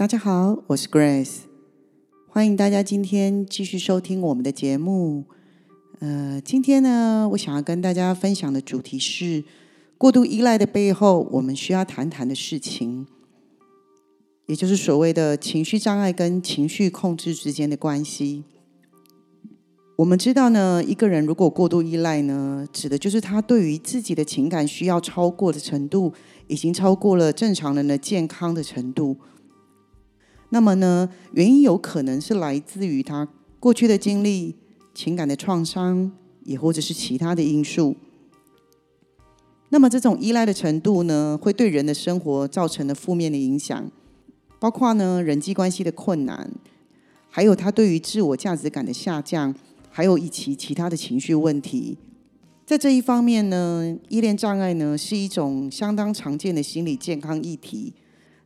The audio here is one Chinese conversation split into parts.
大家好，我是 Grace，欢迎大家今天继续收听我们的节目。呃，今天呢，我想要跟大家分享的主题是过度依赖的背后，我们需要谈谈的事情，也就是所谓的情绪障碍跟情绪控制之间的关系。我们知道呢，一个人如果过度依赖呢，指的就是他对于自己的情感需要超过的程度，已经超过了正常人的健康的程度。那么呢，原因有可能是来自于他过去的经历、情感的创伤，也或者是其他的因素。那么这种依赖的程度呢，会对人的生活造成的负面的影响，包括呢人际关系的困难，还有他对于自我价值感的下降，还有以及其他的情绪问题。在这一方面呢，依恋障碍呢是一种相当常见的心理健康议题。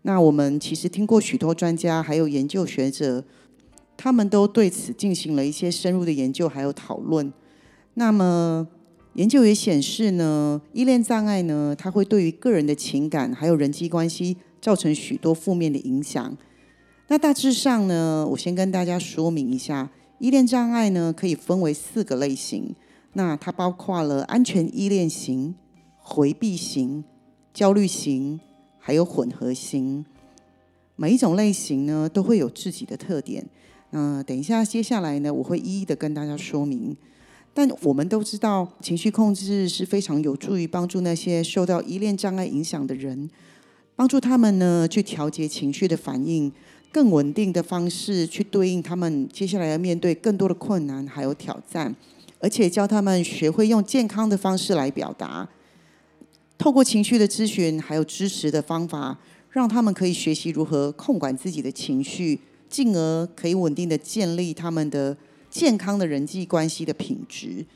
那我们其实听过许多专家还有研究学者，他们都对此进行了一些深入的研究还有讨论。那么研究也显示呢，依恋障碍呢，它会对于个人的情感还有人际关系造成许多负面的影响。那大致上呢，我先跟大家说明一下，依恋障碍呢可以分为四个类型。那它包括了安全依恋型、回避型、焦虑型。还有混合型，每一种类型呢都会有自己的特点。那等一下，接下来呢，我会一一的跟大家说明。但我们都知道，情绪控制是非常有助于帮助那些受到依恋障碍影响的人，帮助他们呢去调节情绪的反应，更稳定的方式去对应他们接下来要面对更多的困难还有挑战，而且教他们学会用健康的方式来表达。透过情绪的咨询，还有支持的方法，让他们可以学习如何控管自己的情绪，进而可以稳定的建立他们的健康的人际关系的品质。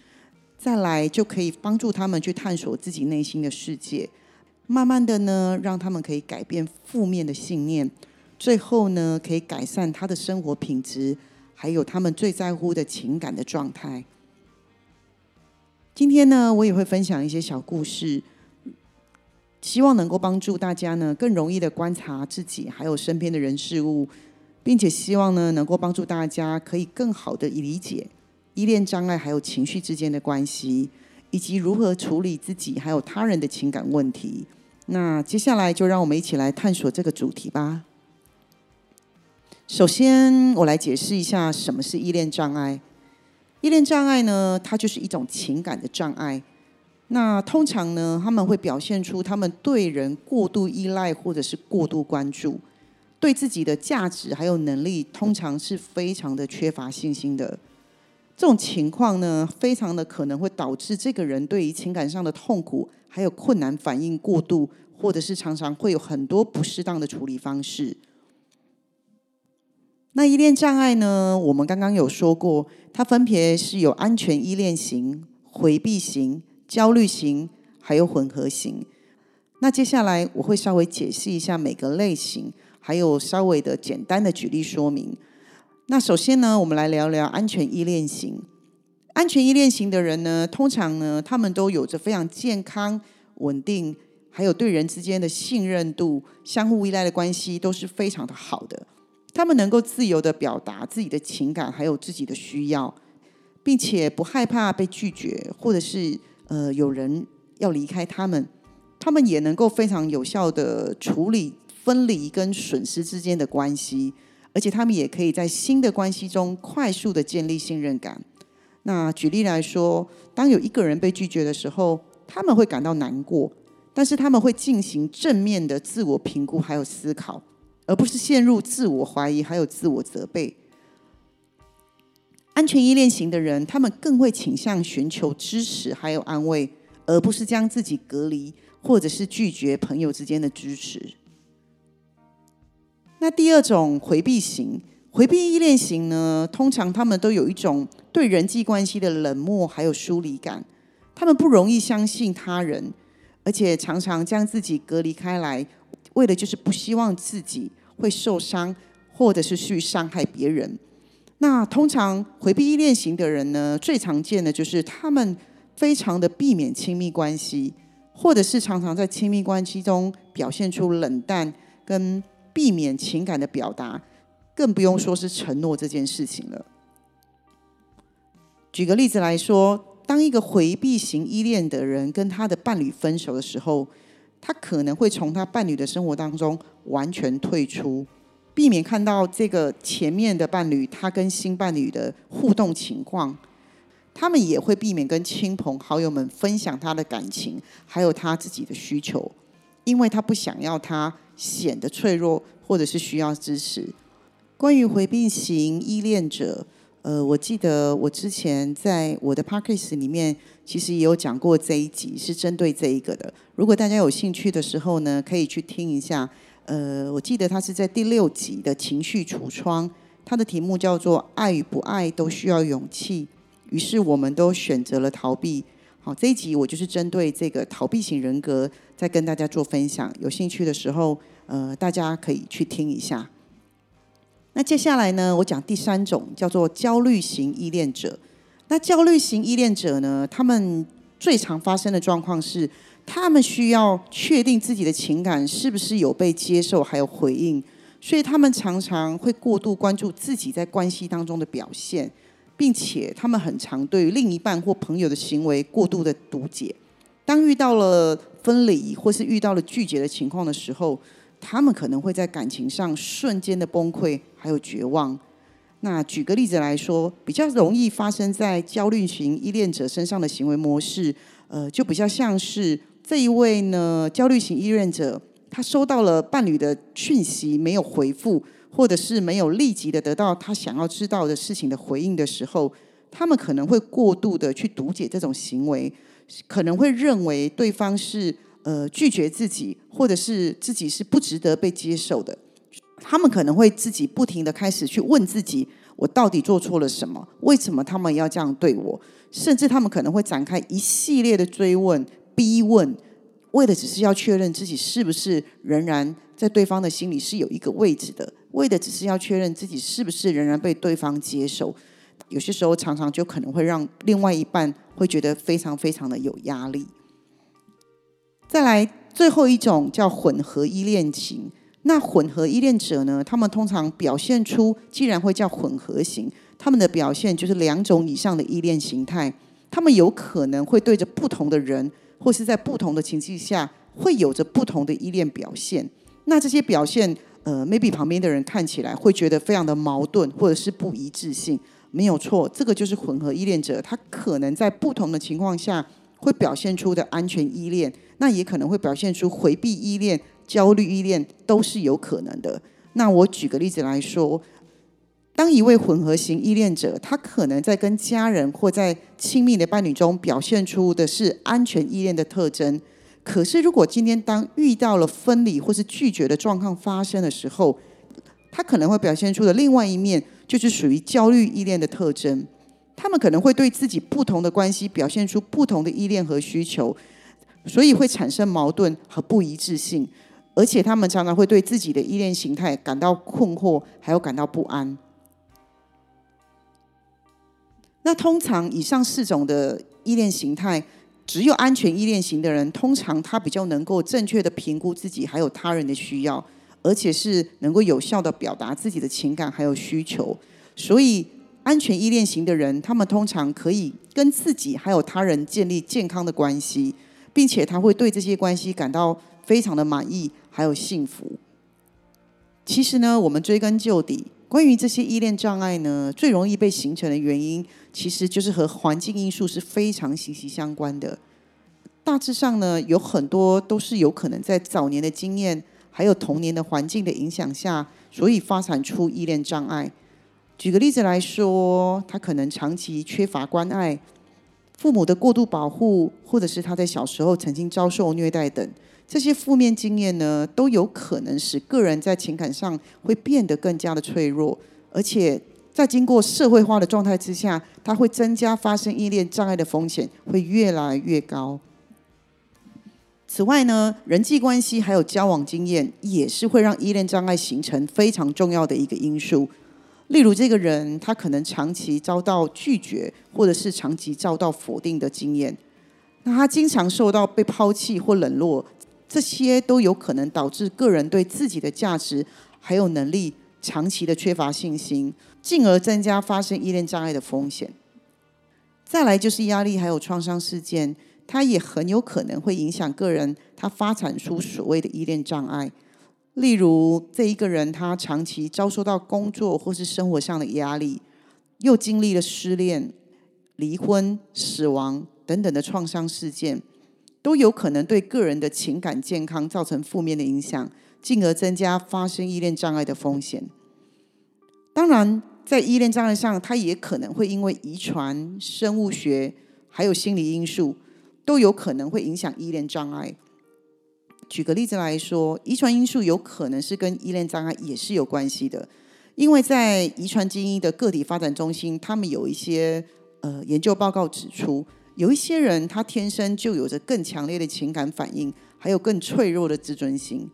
再来，就可以帮助他们去探索自己内心的世界，慢慢的呢，让他们可以改变负面的信念，最后呢，可以改善他的生活品质，还有他们最在乎的情感的状态。今天呢，我也会分享一些小故事。希望能够帮助大家呢，更容易的观察自己，还有身边的人事物，并且希望呢，能够帮助大家可以更好的理解依恋障碍还有情绪之间的关系，以及如何处理自己还有他人的情感问题。那接下来就让我们一起来探索这个主题吧。首先，我来解释一下什么是依恋障碍。依恋障碍呢，它就是一种情感的障碍。那通常呢，他们会表现出他们对人过度依赖，或者是过度关注，对自己的价值还有能力，通常是非常的缺乏信心的。这种情况呢，非常的可能会导致这个人对于情感上的痛苦还有困难反应过度，或者是常常会有很多不适当的处理方式。那依恋障碍呢，我们刚刚有说过，它分别是有安全依恋型、回避型。焦虑型还有混合型，那接下来我会稍微解释一下每个类型，还有稍微的简单的举例说明。那首先呢，我们来聊聊安全依恋型。安全依恋型的人呢，通常呢，他们都有着非常健康、稳定，还有对人之间的信任度、相互依赖的关系都是非常的好的。他们能够自由的表达自己的情感，还有自己的需要，并且不害怕被拒绝，或者是。呃，有人要离开他们，他们也能够非常有效的处理分离跟损失之间的关系，而且他们也可以在新的关系中快速的建立信任感。那举例来说，当有一个人被拒绝的时候，他们会感到难过，但是他们会进行正面的自我评估还有思考，而不是陷入自我怀疑还有自我责备。安全依恋型的人，他们更会倾向寻求支持还有安慰，而不是将自己隔离或者是拒绝朋友之间的支持。那第二种回避型，回避依恋型呢，通常他们都有一种对人际关系的冷漠还有疏离感，他们不容易相信他人，而且常常将自己隔离开来，为的就是不希望自己会受伤，或者是去伤害别人。那通常回避依恋型的人呢，最常见的就是他们非常的避免亲密关系，或者是常常在亲密关系中表现出冷淡跟避免情感的表达，更不用说是承诺这件事情了。举个例子来说，当一个回避型依恋的人跟他的伴侣分手的时候，他可能会从他伴侣的生活当中完全退出。避免看到这个前面的伴侣他跟新伴侣的互动情况，他们也会避免跟亲朋好友们分享他的感情，还有他自己的需求，因为他不想要他显得脆弱，或者是需要支持。关于回避型依恋者，呃，我记得我之前在我的 p a c k a g e 里面，其实也有讲过这一集是针对这一个的。如果大家有兴趣的时候呢，可以去听一下。呃，我记得他是在第六集的情绪橱窗，他的题目叫做“爱与不爱都需要勇气”。于是我们都选择了逃避。好，这一集我就是针对这个逃避型人格，在跟大家做分享。有兴趣的时候，呃，大家可以去听一下。那接下来呢，我讲第三种，叫做焦虑型依恋者。那焦虑型依恋者呢，他们最常发生的状况是。他们需要确定自己的情感是不是有被接受，还有回应，所以他们常常会过度关注自己在关系当中的表现，并且他们很常对另一半或朋友的行为过度的读解。当遇到了分离或是遇到了拒绝的情况的时候，他们可能会在感情上瞬间的崩溃，还有绝望。那举个例子来说，比较容易发生在焦虑型依恋者身上的行为模式，呃，就比较像是。这一位呢，焦虑型依恋者，他收到了伴侣的讯息没有回复，或者是没有立即的得到他想要知道的事情的回应的时候，他们可能会过度的去读解这种行为，可能会认为对方是呃拒绝自己，或者是自己是不值得被接受的。他们可能会自己不停的开始去问自己：我到底做错了什么？为什么他们要这样对我？甚至他们可能会展开一系列的追问。逼问，为的只是要确认自己是不是仍然在对方的心里是有一个位置的，为的只是要确认自己是不是仍然被对方接受。有些时候，常常就可能会让另外一半会觉得非常非常的有压力。再来，最后一种叫混合依恋型。那混合依恋者呢？他们通常表现出，既然会叫混合型，他们的表现就是两种以上的依恋形态。他们有可能会对着不同的人。或是在不同的情境下，会有着不同的依恋表现。那这些表现，呃，maybe 旁边的人看起来会觉得非常的矛盾，或者是不一致性。没有错，这个就是混合依恋者，他可能在不同的情况下会表现出的安全依恋，那也可能会表现出回避依恋、焦虑依恋，都是有可能的。那我举个例子来说。当一位混合型依恋者，他可能在跟家人或在亲密的伴侣中表现出的是安全依恋的特征。可是，如果今天当遇到了分离或是拒绝的状况发生的时候，他可能会表现出的另外一面，就是属于焦虑依恋的特征。他们可能会对自己不同的关系表现出不同的依恋和需求，所以会产生矛盾和不一致性。而且，他们常常会对自己的依恋形态感到困惑，还有感到不安。那通常以上四种的依恋形态，只有安全依恋型的人，通常他比较能够正确的评估自己还有他人的需要，而且是能够有效的表达自己的情感还有需求。所以，安全依恋型的人，他们通常可以跟自己还有他人建立健康的关系，并且他会对这些关系感到非常的满意还有幸福。其实呢，我们追根究底。关于这些依恋障碍呢，最容易被形成的原因，其实就是和环境因素是非常息息相关的。大致上呢，有很多都是有可能在早年的经验，还有童年的环境的影响下，所以发展出依恋障碍。举个例子来说，他可能长期缺乏关爱，父母的过度保护，或者是他在小时候曾经遭受虐待等，这些负面经验呢，都有可能使个人在情感上会变得更加的脆弱，而且在经过社会化的状态之下，它会增加发生依恋障碍的风险，会越来越高。此外呢，人际关系还有交往经验，也是会让依恋障碍形成非常重要的一个因素。例如，这个人他可能长期遭到拒绝，或者是长期遭到否定的经验，那他经常受到被抛弃或冷落，这些都有可能导致个人对自己的价值还有能力长期的缺乏信心，进而增加发生依恋障碍的风险。再来就是压力还有创伤事件。它也很有可能会影响个人，他发展出所谓的依恋障碍。例如，这一个人他长期遭受到工作或是生活上的压力，又经历了失恋、离婚、死亡等等的创伤事件，都有可能对个人的情感健康造成负面的影响，进而增加发生依恋障碍的风险。当然，在依恋障碍上，它也可能会因为遗传、生物学还有心理因素。都有可能会影响依恋障碍。举个例子来说，遗传因素有可能是跟依恋障碍也是有关系的，因为在遗传基因的个体发展中心，他们有一些呃研究报告指出，有一些人他天生就有着更强烈的情感反应，还有更脆弱的自尊心，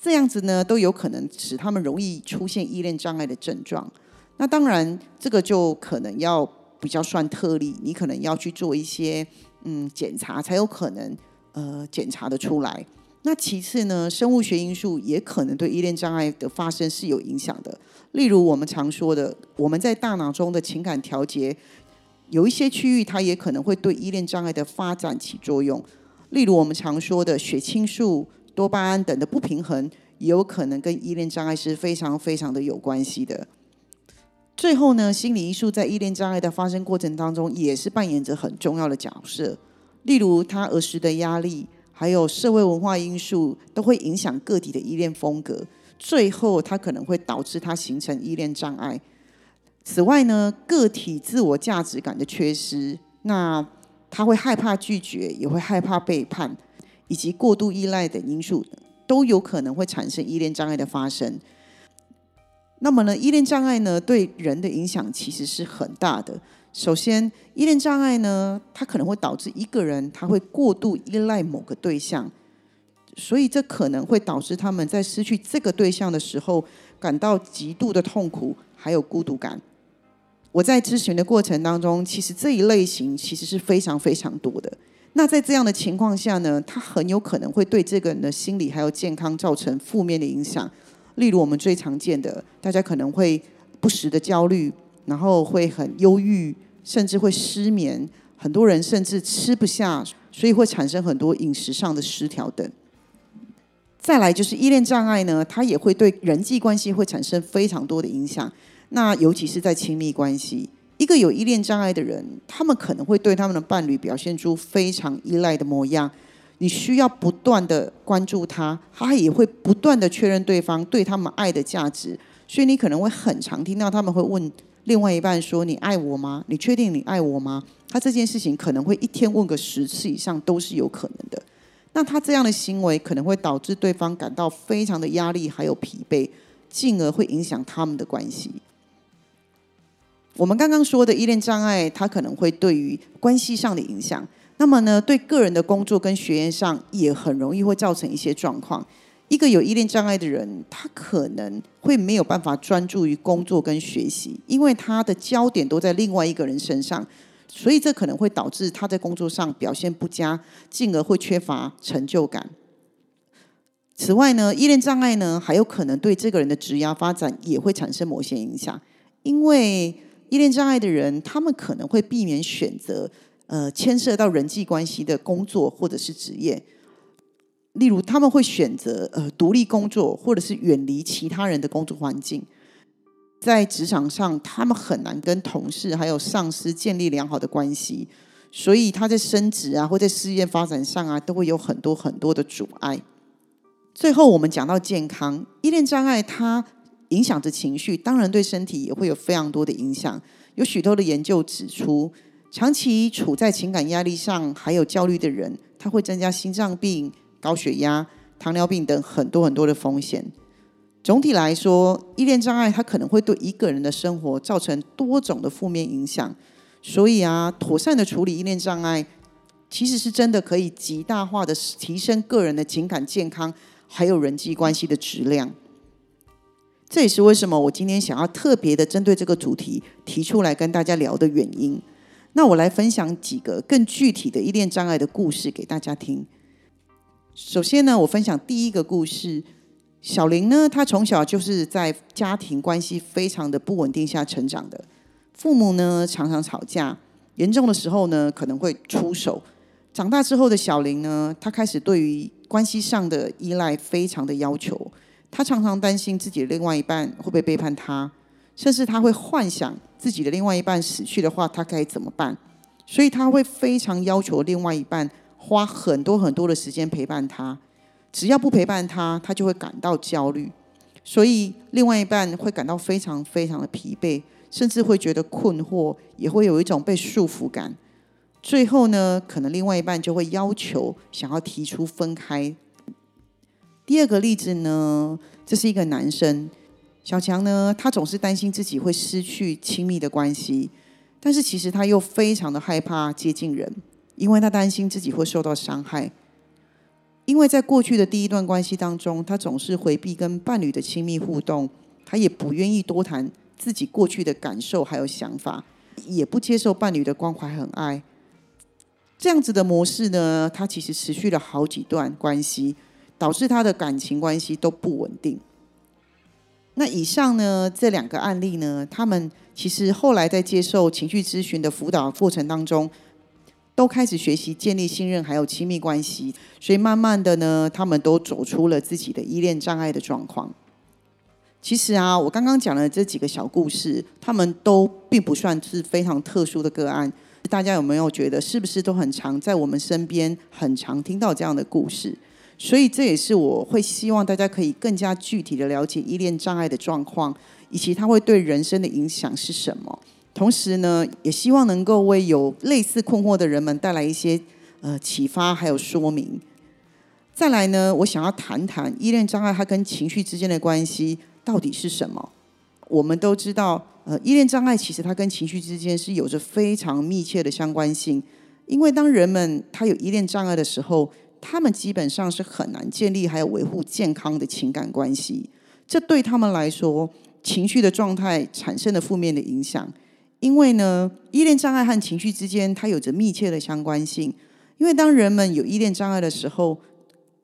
这样子呢都有可能使他们容易出现依恋障碍的症状。那当然，这个就可能要比较算特例，你可能要去做一些。嗯，检查才有可能呃检查的出来。那其次呢，生物学因素也可能对依恋障碍的发生是有影响的。例如我们常说的，我们在大脑中的情感调节，有一些区域它也可能会对依恋障碍的发展起作用。例如我们常说的血清素、多巴胺等的不平衡，也有可能跟依恋障碍是非常非常的有关系的。最后呢，心理因素在依恋障碍的发生过程当中，也是扮演着很重要的角色。例如，他儿时的压力，还有社会文化因素，都会影响个体的依恋风格。最后，他可能会导致他形成依恋障碍。此外呢，个体自我价值感的缺失，那他会害怕拒绝，也会害怕背叛，以及过度依赖等因素，都有可能会产生依恋障碍的发生。那么呢，依恋障碍呢，对人的影响其实是很大的。首先，依恋障碍呢，它可能会导致一个人他会过度依赖某个对象，所以这可能会导致他们在失去这个对象的时候，感到极度的痛苦，还有孤独感。我在咨询的过程当中，其实这一类型其实是非常非常多的。那在这样的情况下呢，他很有可能会对这个人的心理还有健康造成负面的影响。例如我们最常见的，大家可能会不时的焦虑，然后会很忧郁，甚至会失眠。很多人甚至吃不下，所以会产生很多饮食上的失调等。再来就是依恋障碍呢，它也会对人际关系会产生非常多的影响。那尤其是在亲密关系，一个有依恋障碍的人，他们可能会对他们的伴侣表现出非常依赖的模样。你需要不断的关注他，他也会不断的确认对方对他们爱的价值，所以你可能会很常听到他们会问另外一半说：“你爱我吗？你确定你爱我吗？”他这件事情可能会一天问个十次以上都是有可能的。那他这样的行为可能会导致对方感到非常的压力还有疲惫，进而会影响他们的关系。我们刚刚说的依恋障碍，它可能会对于关系上的影响。那么呢，对个人的工作跟学业上也很容易会造成一些状况。一个有依恋障碍的人，他可能会没有办法专注于工作跟学习，因为他的焦点都在另外一个人身上，所以这可能会导致他在工作上表现不佳，进而会缺乏成就感。此外呢，依恋障碍呢还有可能对这个人的职业发展也会产生某些影响，因为依恋障碍的人，他们可能会避免选择。呃，牵涉到人际关系的工作或者是职业，例如他们会选择呃独立工作，或者是远离其他人的工作环境。在职场上，他们很难跟同事还有上司建立良好的关系，所以他在升职啊，或在事业发展上啊，都会有很多很多的阻碍。最后，我们讲到健康依恋障碍，它影响着情绪，当然对身体也会有非常多的影响。有许多的研究指出。长期处在情感压力上，还有焦虑的人，他会增加心脏病、高血压、糖尿病等很多很多的风险。总体来说，依恋障碍它可能会对一个人的生活造成多种的负面影响。所以啊，妥善的处理依恋障碍，其实是真的可以极大化的提升个人的情感健康，还有人际关系的质量。这也是为什么我今天想要特别的针对这个主题提出来跟大家聊的原因。那我来分享几个更具体的依恋障碍的故事给大家听。首先呢，我分享第一个故事。小林呢，他从小就是在家庭关系非常的不稳定下成长的。父母呢常常吵架，严重的时候呢可能会出手。长大之后的小林呢，他开始对于关系上的依赖非常的要求。他常常担心自己的另外一半会不会背叛他，甚至他会幻想自己的另外一半死去的话，他该怎么办？所以他会非常要求另外一半花很多很多的时间陪伴他。只要不陪伴他，他就会感到焦虑。所以另外一半会感到非常非常的疲惫。甚至会觉得困惑，也会有一种被束缚感。最后呢，可能另外一半就会要求想要提出分开。第二个例子呢，这是一个男生小强呢，他总是担心自己会失去亲密的关系，但是其实他又非常的害怕接近人，因为他担心自己会受到伤害。因为在过去的第一段关系当中，他总是回避跟伴侣的亲密互动，他也不愿意多谈。自己过去的感受还有想法，也不接受伴侣的关怀和爱，这样子的模式呢，他其实持续了好几段关系，导致他的感情关系都不稳定。那以上呢这两个案例呢，他们其实后来在接受情绪咨询的辅导过程当中，都开始学习建立信任还有亲密关系，所以慢慢的呢，他们都走出了自己的依恋障碍的状况。其实啊，我刚刚讲的这几个小故事，他们都并不算是非常特殊的个案。大家有没有觉得，是不是都很常在我们身边，很常听到这样的故事？所以这也是我会希望大家可以更加具体的了解依恋障碍的状况，以及它会对人生的影响是什么。同时呢，也希望能够为有类似困惑的人们带来一些呃启发，还有说明。再来呢，我想要谈谈依恋障碍它跟情绪之间的关系。到底是什么？我们都知道，呃，依恋障碍其实它跟情绪之间是有着非常密切的相关性。因为当人们他有依恋障碍的时候，他们基本上是很难建立还有维护健康的情感关系。这对他们来说，情绪的状态产生了负面的影响。因为呢，依恋障碍和情绪之间它有着密切的相关性。因为当人们有依恋障碍的时候，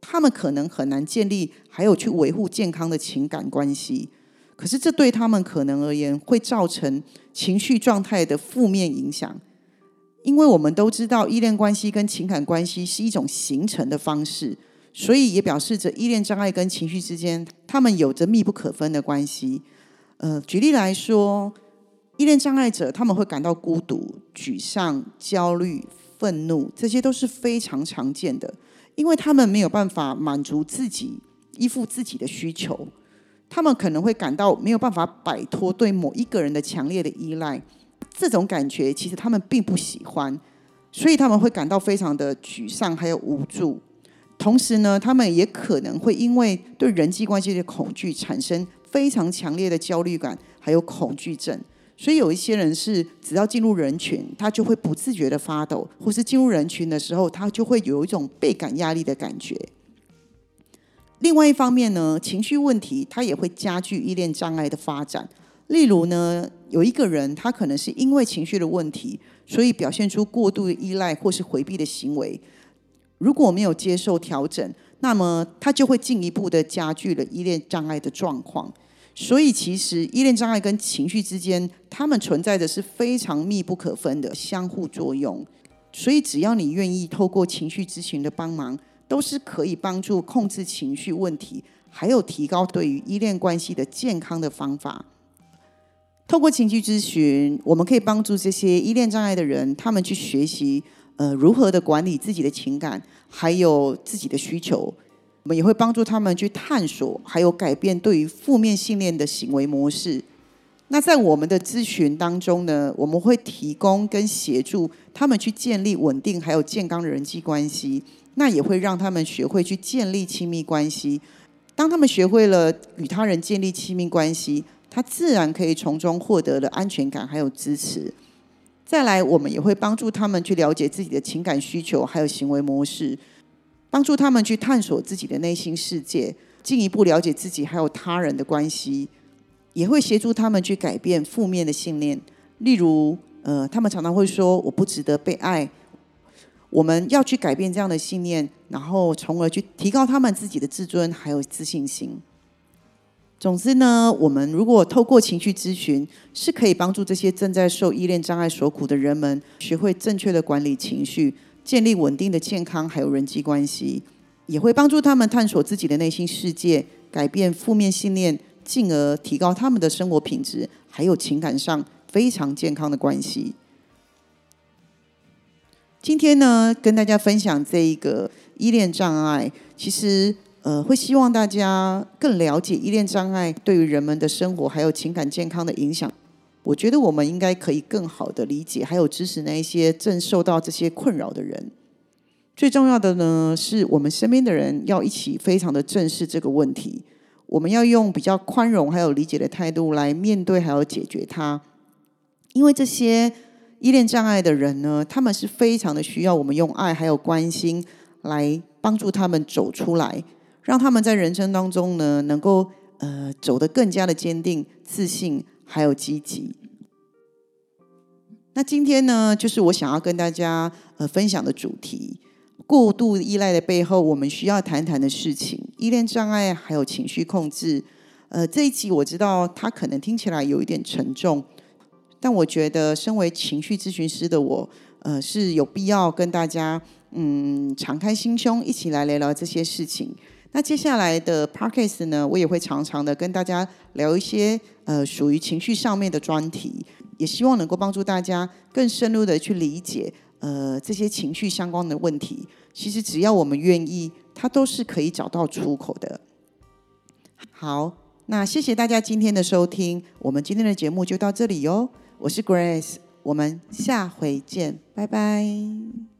他们可能很难建立，还有去维护健康的情感关系。可是这对他们可能而言，会造成情绪状态的负面影响。因为我们都知道，依恋关系跟情感关系是一种形成的方式，所以也表示着依恋障碍跟情绪之间，他们有着密不可分的关系。呃，举例来说，依恋障碍者他们会感到孤独、沮丧、焦虑、愤怒，这些都是非常常见的。因为他们没有办法满足自己依附自己的需求，他们可能会感到没有办法摆脱对某一个人的强烈的依赖，这种感觉其实他们并不喜欢，所以他们会感到非常的沮丧还有无助。同时呢，他们也可能会因为对人际关系的恐惧，产生非常强烈的焦虑感还有恐惧症。所以有一些人是，只要进入人群，他就会不自觉的发抖，或是进入人群的时候，他就会有一种倍感压力的感觉。另外一方面呢，情绪问题它也会加剧依恋障碍的发展。例如呢，有一个人他可能是因为情绪的问题，所以表现出过度依赖或是回避的行为。如果没有接受调整，那么他就会进一步的加剧了依恋障碍的状况。所以，其实依恋障碍跟情绪之间，他们存在的是非常密不可分的相互作用。所以，只要你愿意透过情绪咨询的帮忙，都是可以帮助控制情绪问题，还有提高对于依恋关系的健康的方法。透过情绪咨询，我们可以帮助这些依恋障碍的人，他们去学习呃如何的管理自己的情感，还有自己的需求。我们也会帮助他们去探索，还有改变对于负面信念的行为模式。那在我们的咨询当中呢，我们会提供跟协助他们去建立稳定还有健康的人际关系。那也会让他们学会去建立亲密关系。当他们学会了与他人建立亲密关系，他自然可以从中获得了安全感还有支持。再来，我们也会帮助他们去了解自己的情感需求还有行为模式，帮助他们去探索自己的内心世界，进一步了解自己还有他人的关系，也会协助他们去改变负面的信念。例如，呃，他们常常会说：“我不值得被爱。”我们要去改变这样的信念，然后从而去提高他们自己的自尊还有自信心。总之呢，我们如果透过情绪咨询，是可以帮助这些正在受依恋障碍所苦的人们，学会正确的管理情绪，建立稳定的健康还有人际关系，也会帮助他们探索自己的内心世界，改变负面信念，进而提高他们的生活品质，还有情感上非常健康的关系。今天呢，跟大家分享这一个依恋障碍，其实。呃，会希望大家更了解依恋障碍对于人们的生活还有情感健康的影响。我觉得我们应该可以更好的理解，还有支持那一些正受到这些困扰的人。最重要的呢，是我们身边的人要一起非常的正视这个问题。我们要用比较宽容还有理解的态度来面对还有解决它。因为这些依恋障碍的人呢，他们是非常的需要我们用爱还有关心来帮助他们走出来。让他们在人生当中呢，能够呃走得更加的坚定、自信，还有积极。那今天呢，就是我想要跟大家呃分享的主题：过度依赖的背后，我们需要谈谈的事情——依恋障碍还有情绪控制。呃，这一集我知道它可能听起来有一点沉重，但我觉得身为情绪咨询师的我，呃，是有必要跟大家嗯敞开心胸，一起来聊聊这些事情。那接下来的 podcast 呢，我也会常常的跟大家聊一些呃属于情绪上面的专题，也希望能够帮助大家更深入的去理解呃这些情绪相关的问题。其实只要我们愿意，它都是可以找到出口的。好，那谢谢大家今天的收听，我们今天的节目就到这里哟。我是 Grace，我们下回见，拜拜。